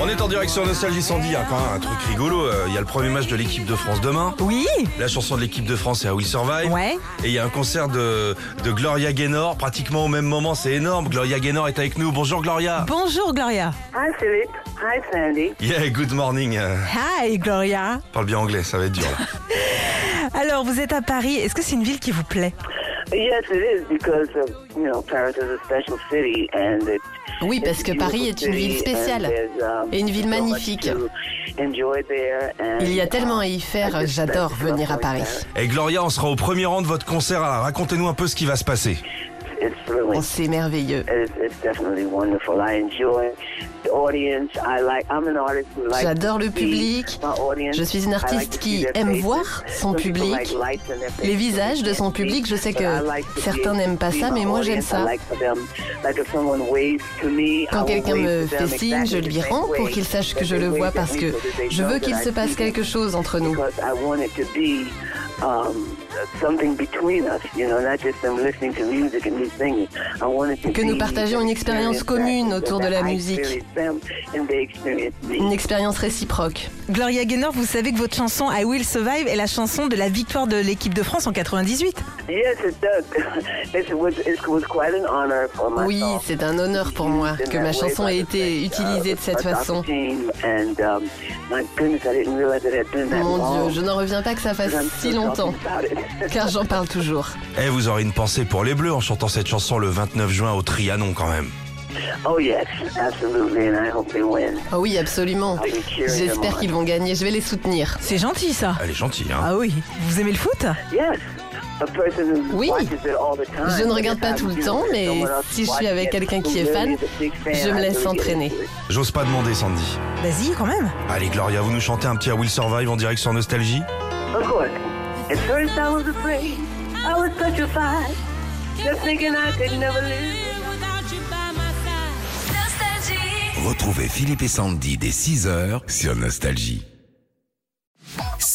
On est en direction Nostalgie Sandy, il y a quand même un truc rigolo. euh, Il y a le premier match de l'équipe de France demain. Oui, La chanson de l'équipe de France c'est à We Survive. ouais. Et il y a un concert de, de Gloria Gaynor, pratiquement au même moment, c'est énorme. Gloria Gaynor est avec nous. Bonjour Gloria. Bonjour Gloria. Hi, Philip. Hi, Sandy. Yeah, good morning. Euh, Hi Gloria. parle bien anglais, ça va être dur. là. Alors vous êtes à Paris, est-ce que c'est une ville qui vous plaît? Yes, it is because of, you know, Paris is a special city and it, Oui, parce que Paris est une ville spéciale um, et une ville magnifique. Il y a tellement à y faire, j'adore venir à Paris. Et Gloria, on sera au premier rang de votre concert. Racontez-nous un peu ce qui va se passer. It's really, Oh, c'est merveilleux. it's, it's definitely wonderful. I enjoy the audience. I like, I'm an artist who likes J'adore le public. Je suis une artiste qui aime voir son public, les visages de son public. Je sais que certains n'aiment pas ça, mais moi j'aime ça. Quand quelqu'un me fait signe, je lui rends pour qu'il sache que je le vois parce que je veux qu'il se passe quelque chose entre nous. Because I want it to be um, something between us, you know, not just them listening to music and me singing. I want it to Que nous be partagions une expérience commune autour de la musique. Une expérience réciproque. Gloria Gaynor, vous savez que votre chanson I Will Survive est la chanson de la victoire de l'équipe de France en 98. Yes, it does. It was, it was quite an honor for my Oui, c'est un honneur pour moi que ma chanson ait the été French, utilisée de uh, cette façon. um, Mon. Dieu, je n'en reviens pas que ça fasse si still longtemps, car j'en parle toujours. Eh, vous aurez une pensée pour les Bleus en chantant cette chanson le 29 juin au Trianon quand même. oh yes, absolutely, and I hope they win. Oh oui, absolument. J'espère qu'ils vont gagner, je vais les soutenir. C'est gentil ça. Elle est gentille, hein. Ah oui, vous aimez le foot? Oui. watches it all the time. Je ne regarde pas tout le temps, mais si je suis avec quelqu'un qui est fan, je me laisse entraîner. J'ose pas demander, Sandy. Vas-y quand même. Allez, Gloria, vous nous chantez un petit I Will Survive en direct sur Nostalgie? At first I was afraid. I was petrified. Just thinking I could never live. Retrouvez Philippe et Sandy dès 6h sur Nostalgie.